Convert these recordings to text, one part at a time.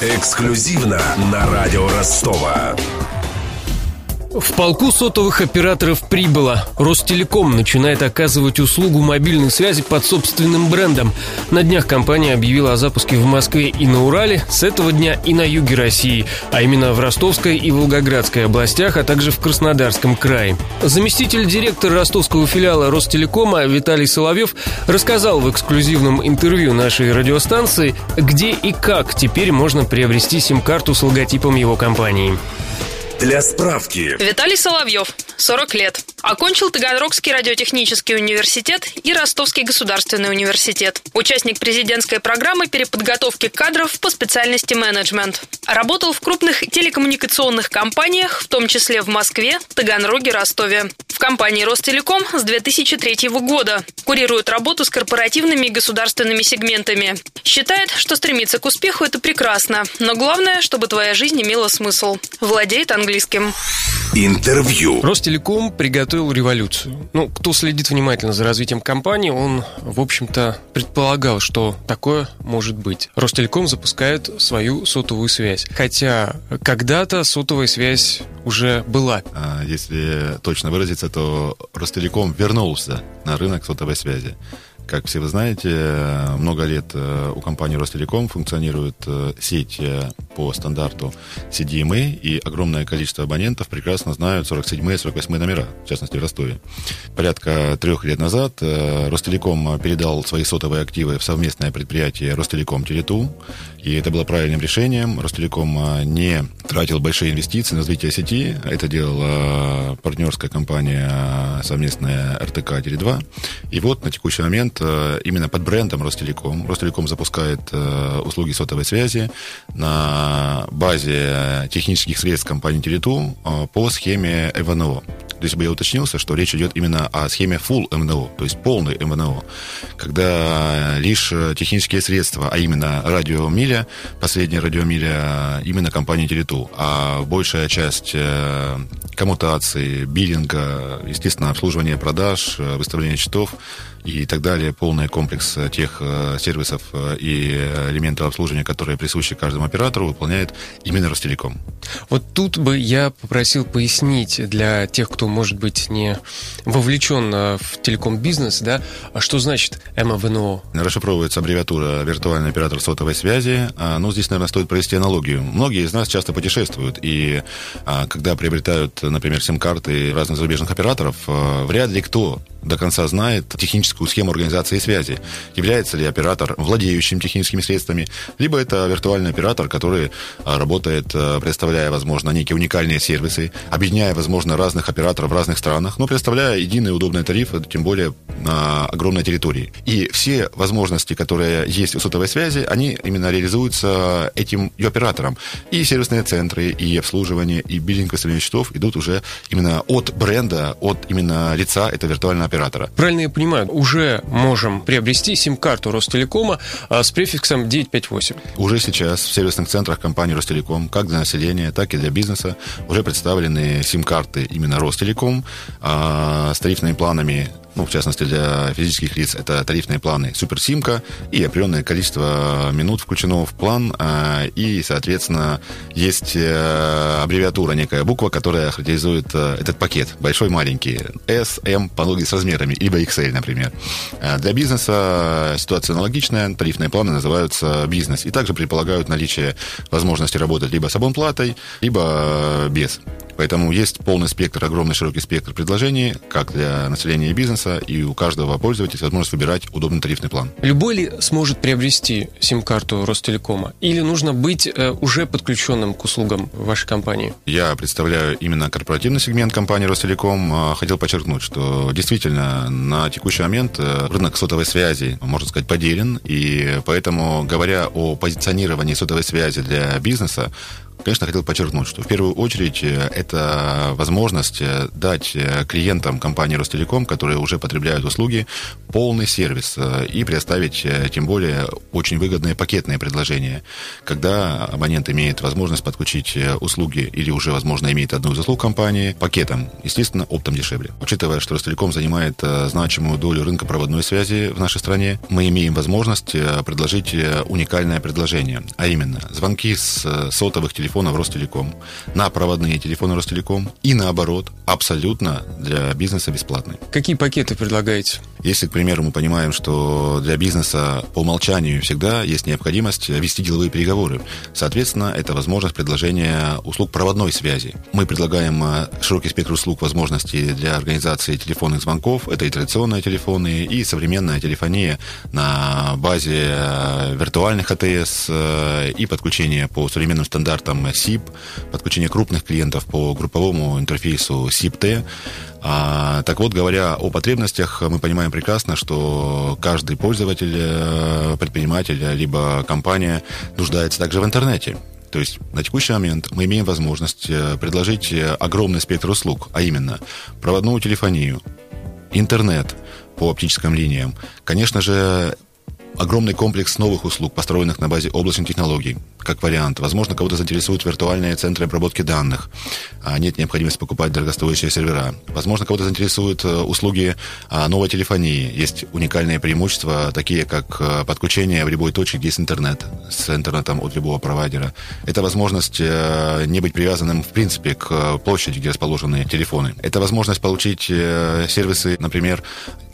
Эксклюзивно на радио Ростова. В полку сотовых операторов прибыло. Ростелеком начинает оказывать услугу мобильной связи под собственным брендом. На днях компания объявила о запуске в Москве и на Урале, с этого дня и на юге России, а именно в Ростовской и Волгоградской областях, а также в Краснодарском крае. Заместитель директора ростовского филиала Ростелекома Виталий Соловьев рассказал в эксклюзивном интервью нашей радиостанции, где и как теперь можно приобрести сим-карту с логотипом его компании. Для справки. Виталий Соловьев, 40 лет. Окончил Таганрогский радиотехнический университет и Ростовский государственный университет. Участник президентской программы переподготовки кадров по специальности менеджмент. Работал в крупных телекоммуникационных компаниях, в том числе в Москве, Таганроге, Ростове. В компании Ростелеком с 2003 года. Курирует работу с корпоративными и государственными сегментами. Считает, что стремиться к успеху – это прекрасно. Но главное, чтобы твоя жизнь имела смысл. Владеет английским английским. Интервью. Ростелеком приготовил революцию. Ну, кто следит внимательно за развитием компании, он, в общем-то, предполагал, что такое может быть. Ростелеком запускает свою сотовую связь. Хотя когда-то сотовая связь уже была. А если точно выразиться, то Ростелеком вернулся на рынок сотовой связи. Как все вы знаете, много лет э, у компании Ростелеком функционирует э, сеть э, по стандарту CDMA, и огромное количество абонентов прекрасно знают 47 и 48 номера, в частности в Ростове. Порядка трех лет назад Ростелеком передал свои сотовые активы в совместное предприятие Ростелеком Телету, и это было правильным решением. Ростелеком не тратил большие инвестиции на развитие сети, это делала партнерская компания совместная РТК Теле2. И вот на текущий момент Э, именно под брендом Ростелеком. Ростелеком запускает э, услуги сотовой связи на базе технических средств компании Телету э, по схеме ЭВНО. То есть бы я уточнился, что речь идет именно о схеме full МНО, то есть полный МНО, когда лишь технические средства, а именно радиомиля, последняя радиомиля именно компании Телету, а большая часть коммутации, биллинга, естественно, обслуживание продаж, выставление счетов и так далее, полный комплекс тех э, сервисов э, и элементов обслуживания, которые присущи каждому оператору, выполняет именно Ростелеком. Вот тут бы я попросил пояснить для тех, кто, может быть, не вовлечен э, в телеком-бизнес, да, а что значит МВНО? Расшифровывается аббревиатура «Виртуальный оператор сотовой связи». А, ну, здесь, наверное, стоит провести аналогию. Многие из нас часто путешествуют, и а, когда приобретают, например, сим-карты разных зарубежных операторов, вряд ли кто до конца знает техническую схему организации связи. Является ли оператор владеющим техническими средствами, либо это виртуальный оператор, который а, работает, а, представляя, возможно, некие уникальные сервисы, объединяя, возможно, разных операторов в разных странах, но представляя единый удобный тариф, тем более на огромной территории. И все возможности, которые есть у сотовой связи, они именно реализуются этим оператором. И сервисные центры, и обслуживание, и биллинг выставления счетов идут уже именно от бренда, от именно лица этого виртуального оператора. Правильно я понимаю, уже можем приобрести сим-карту Ростелекома а, с префиксом 958. Уже сейчас в сервисных центрах компании Ростелеком, как для населения, так и для бизнеса, уже представлены сим-карты именно Ростелеком а, с тарифными планами ну, в частности, для физических лиц это тарифные планы суперсимка и определенное количество минут включено в план, а, и, соответственно, есть э, аббревиатура, некая буква, которая характеризует э, этот пакет, большой, маленький, S, M, по аналогии с размерами, либо XL, например. Для бизнеса ситуация аналогичная, тарифные планы называются бизнес, и также предполагают наличие возможности работать либо с абонплатой, либо без. Поэтому есть полный спектр, огромный широкий спектр предложений, как для населения и бизнеса, и у каждого пользователя возможность выбирать удобный тарифный план. Любой ли сможет приобрести сим-карту Ростелекома? Или нужно быть э, уже подключенным к услугам вашей компании? Я представляю именно корпоративный сегмент компании Ростелеком. А, хотел подчеркнуть, что действительно на текущий момент э, рынок сотовой связи, можно сказать, поделен, и поэтому, говоря о позиционировании сотовой связи для бизнеса, Конечно, хотел подчеркнуть, что в первую очередь это возможность дать клиентам компании Ростелеком, которые уже потребляют услуги, полный сервис и предоставить, тем более, очень выгодные пакетные предложения, когда абонент имеет возможность подключить услуги или уже, возможно, имеет одну из услуг компании пакетом, естественно, оптом дешевле. Учитывая, что Ростелеком занимает значимую долю рынка проводной связи в нашей стране, мы имеем возможность предложить уникальное предложение, а именно звонки с сотовых телефонов Ростелеком на проводные телефоны Ростелеком и наоборот, абсолютно для бизнеса бесплатные. Какие пакеты предлагаете? Если, к примеру, мы понимаем, что для бизнеса по умолчанию всегда есть необходимость вести деловые переговоры, соответственно, это возможность предложения услуг проводной связи. Мы предлагаем э, широкий спектр услуг возможностей для организации телефонных звонков. Это и традиционные телефоны, и современная телефония на базе э, виртуальных АТС, э, и подключение по современным стандартам SIP, подключение крупных клиентов по групповому интерфейсу SIP-T, а, так вот, говоря о потребностях, мы понимаем прекрасно, что каждый пользователь, э, предприниматель, либо компания нуждается также в интернете. То есть на текущий момент мы имеем возможность э, предложить огромный спектр услуг, а именно проводную телефонию, интернет по оптическим линиям, конечно же, огромный комплекс новых услуг, построенных на базе облачных технологий, как вариант. Возможно, кого-то заинтересуют виртуальные центры обработки данных. А нет необходимости покупать дорогостоящие сервера. Возможно, кого-то заинтересуют э, услуги а, новой телефонии. Есть уникальные преимущества, такие как э, подключение в любой точке, где есть интернет, с интернетом от любого провайдера. Это возможность э, не быть привязанным, в принципе, к площади, где расположены телефоны. Это возможность получить сервисы, например,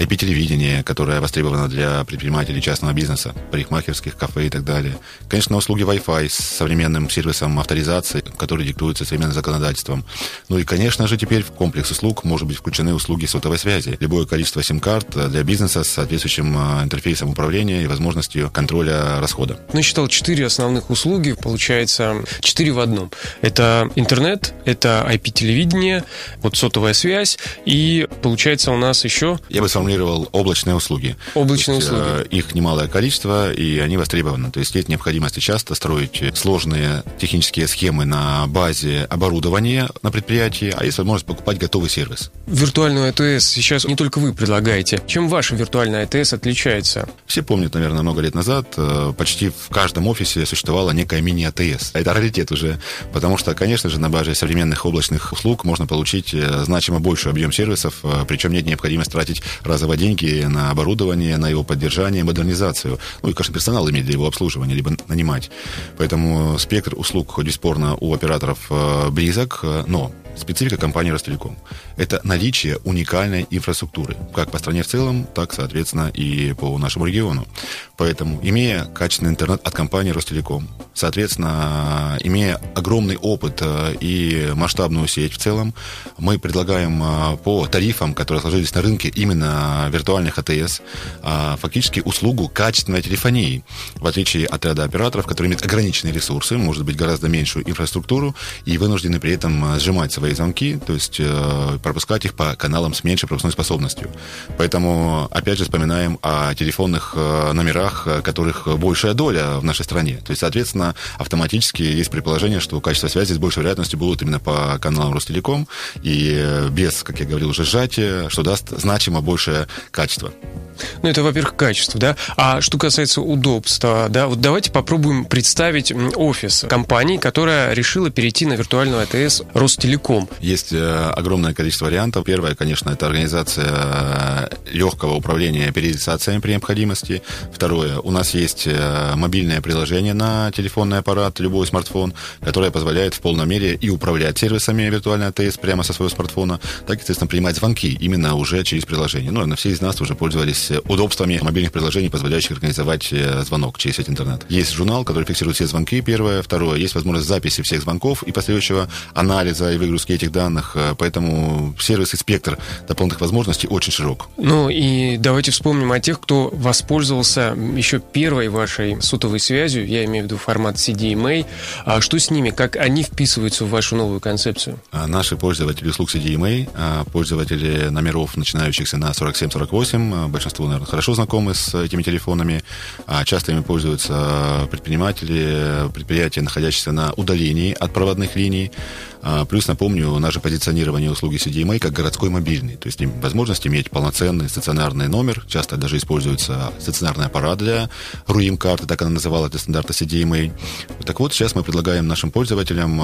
IP-телевидение, которое востребовано для предпринимателей частного бизнеса, парикмахерских, кафе и так далее. Конечно, услуги Wi-Fi с современным сервисом авторизации, который диктуется современным законодательством. Ну и, конечно же, теперь в комплекс услуг может быть включены услуги сотовой связи. Любое количество сим-карт для бизнеса с соответствующим а, интерфейсом управления и возможностью контроля расхода. Ну, считал четыре основных услуги, получается, четыре в одном. Это интернет, это IP-телевидение, вот сотовая связь, и получается у нас еще... Я бы сформулировал сформулировал облачные услуги. Облачные есть, услуги. Э, их немалое количество, и они востребованы. То есть нет необходимости часто строить сложные технические схемы на базе оборудования на предприятии, а есть возможность покупать готовый сервис. Виртуальную АТС сейчас не только вы предлагаете. Чем ваша виртуальная АТС отличается? Все помнят, наверное, много лет назад, э, почти в каждом офисе существовала некая мини-АТС. Это раритет уже, потому что, конечно же, на базе современных облачных услуг можно получить э, значимо больший объем сервисов, причем нет необходимости тратить разово деньги на оборудование, на его поддержание, модернизацию. Ну и, конечно, персонал иметь для его обслуживания, либо нанимать. Поэтому спектр услуг, бесспорно, у операторов э, близок, э, но специфика компании Ростелеком. Это наличие уникальной инфраструктуры, как по стране в целом, так, соответственно, и по нашему региону. Поэтому, имея качественный интернет от компании Ростелеком, соответственно, имея огромный опыт э, и масштабную сеть в целом, мы предлагаем э, по тарифам, которые сложились на рынке именно виртуальных АТС, э, фактически услугу качественной телефонии, в отличие от ряда операторов, которые имеют ограниченные ресурсы, может быть, гораздо меньшую инфраструктуру и вынуждены при этом сжимать свои звонки, то есть э, пропускать их по каналам с меньшей пропускной способностью. Поэтому, опять же, вспоминаем о телефонных э, номерах, э, которых большая доля в нашей стране. То есть, соответственно, автоматически есть предположение, что качество связи с большей вероятностью будут именно по каналам Ростелеком и э, без, как я говорил, уже сжатия, что даст значимо большее качество. Ну, это, во-первых, качество, да. А что касается удобства, да, вот давайте попробуем представить офис компании, которая решила перейти на виртуальную АТС Ростелеком. Есть э, огромное количество вариантов. Первое, конечно, это организация э, легкого управления периодизациями при необходимости. Второе, у нас есть э, мобильное приложение на телефонный аппарат, любой смартфон, которое позволяет в полной мере и управлять сервисами виртуальной АТС прямо со своего смартфона, так, естественно, принимать звонки именно уже через приложение. Ну, на все из нас уже пользовались удобствами мобильных приложений, позволяющих организовать э, звонок через сеть интернет. Есть журнал, который фиксирует все звонки, первое. Второе, есть возможность записи всех звонков и последующего анализа и выгрузки этих данных. Э, поэтому сервис и спектр дополнительных возможностей очень широк. Ну и давайте вспомним о тех, кто воспользовался еще первой вашей сотовой связью, я имею в виду формат CDMA. А что с ними? Как они вписываются в вашу новую концепцию? А наши пользователи услуг CDMA, а, пользователи номеров, начинающихся на 47-48, большинство, наверное, хорошо знакомы с этими телефонами. Часто ими пользуются предприниматели, предприятия, находящиеся на удалении от проводных линий. Плюс, напомню, наше позиционирование услуги CDMA как городской мобильный. То есть возможность иметь полноценный стационарный номер. Часто даже используется стационарный аппарат для РУИМ-карты, так она называлась, для стандарта CDMA. Так вот, сейчас мы предлагаем нашим пользователям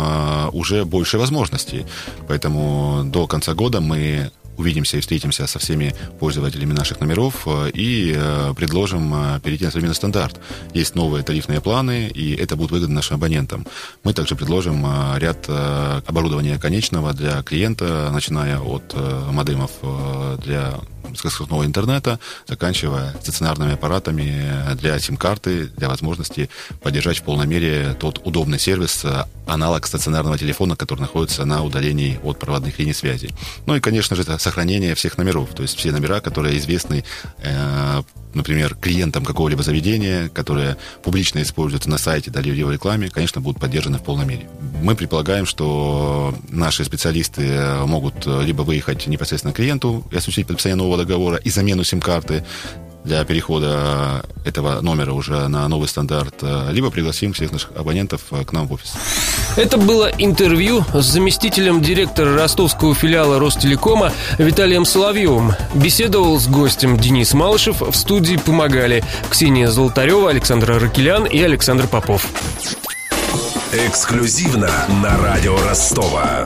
уже больше возможностей. Поэтому до конца года мы увидимся и встретимся со всеми пользователями наших номеров э, и э, предложим э, перейти на современный стандарт. Есть новые тарифные планы, и это будет выгодно нашим абонентам. Мы также предложим ряд оборудования конечного для клиента, начиная от модемов для скоростного интернета, заканчивая стационарными аппаратами для сим-карты, для возможности поддержать в полной мере тот удобный сервис, аналог стационарного телефона, который находится на удалении от проводных линий связи. Ну и, конечно же, это сохранение всех номеров, то есть все номера, которые известны э, например, клиентам какого-либо заведения, которые публично используются на сайте, да, или в рекламе, конечно, будут поддержаны в полной мере. Мы предполагаем, что наши специалисты могут либо выехать непосредственно к клиенту и осуществить подписание нового договора и замену сим-карты, для перехода этого номера уже на новый стандарт, либо пригласим всех наших абонентов к нам в офис. Это было интервью с заместителем директора ростовского филиала Ростелекома Виталием Соловьевым. Беседовал с гостем Денис Малышев. В студии помогали Ксения Золотарева, Александр Ракелян и Александр Попов. Эксклюзивно на радио Ростова.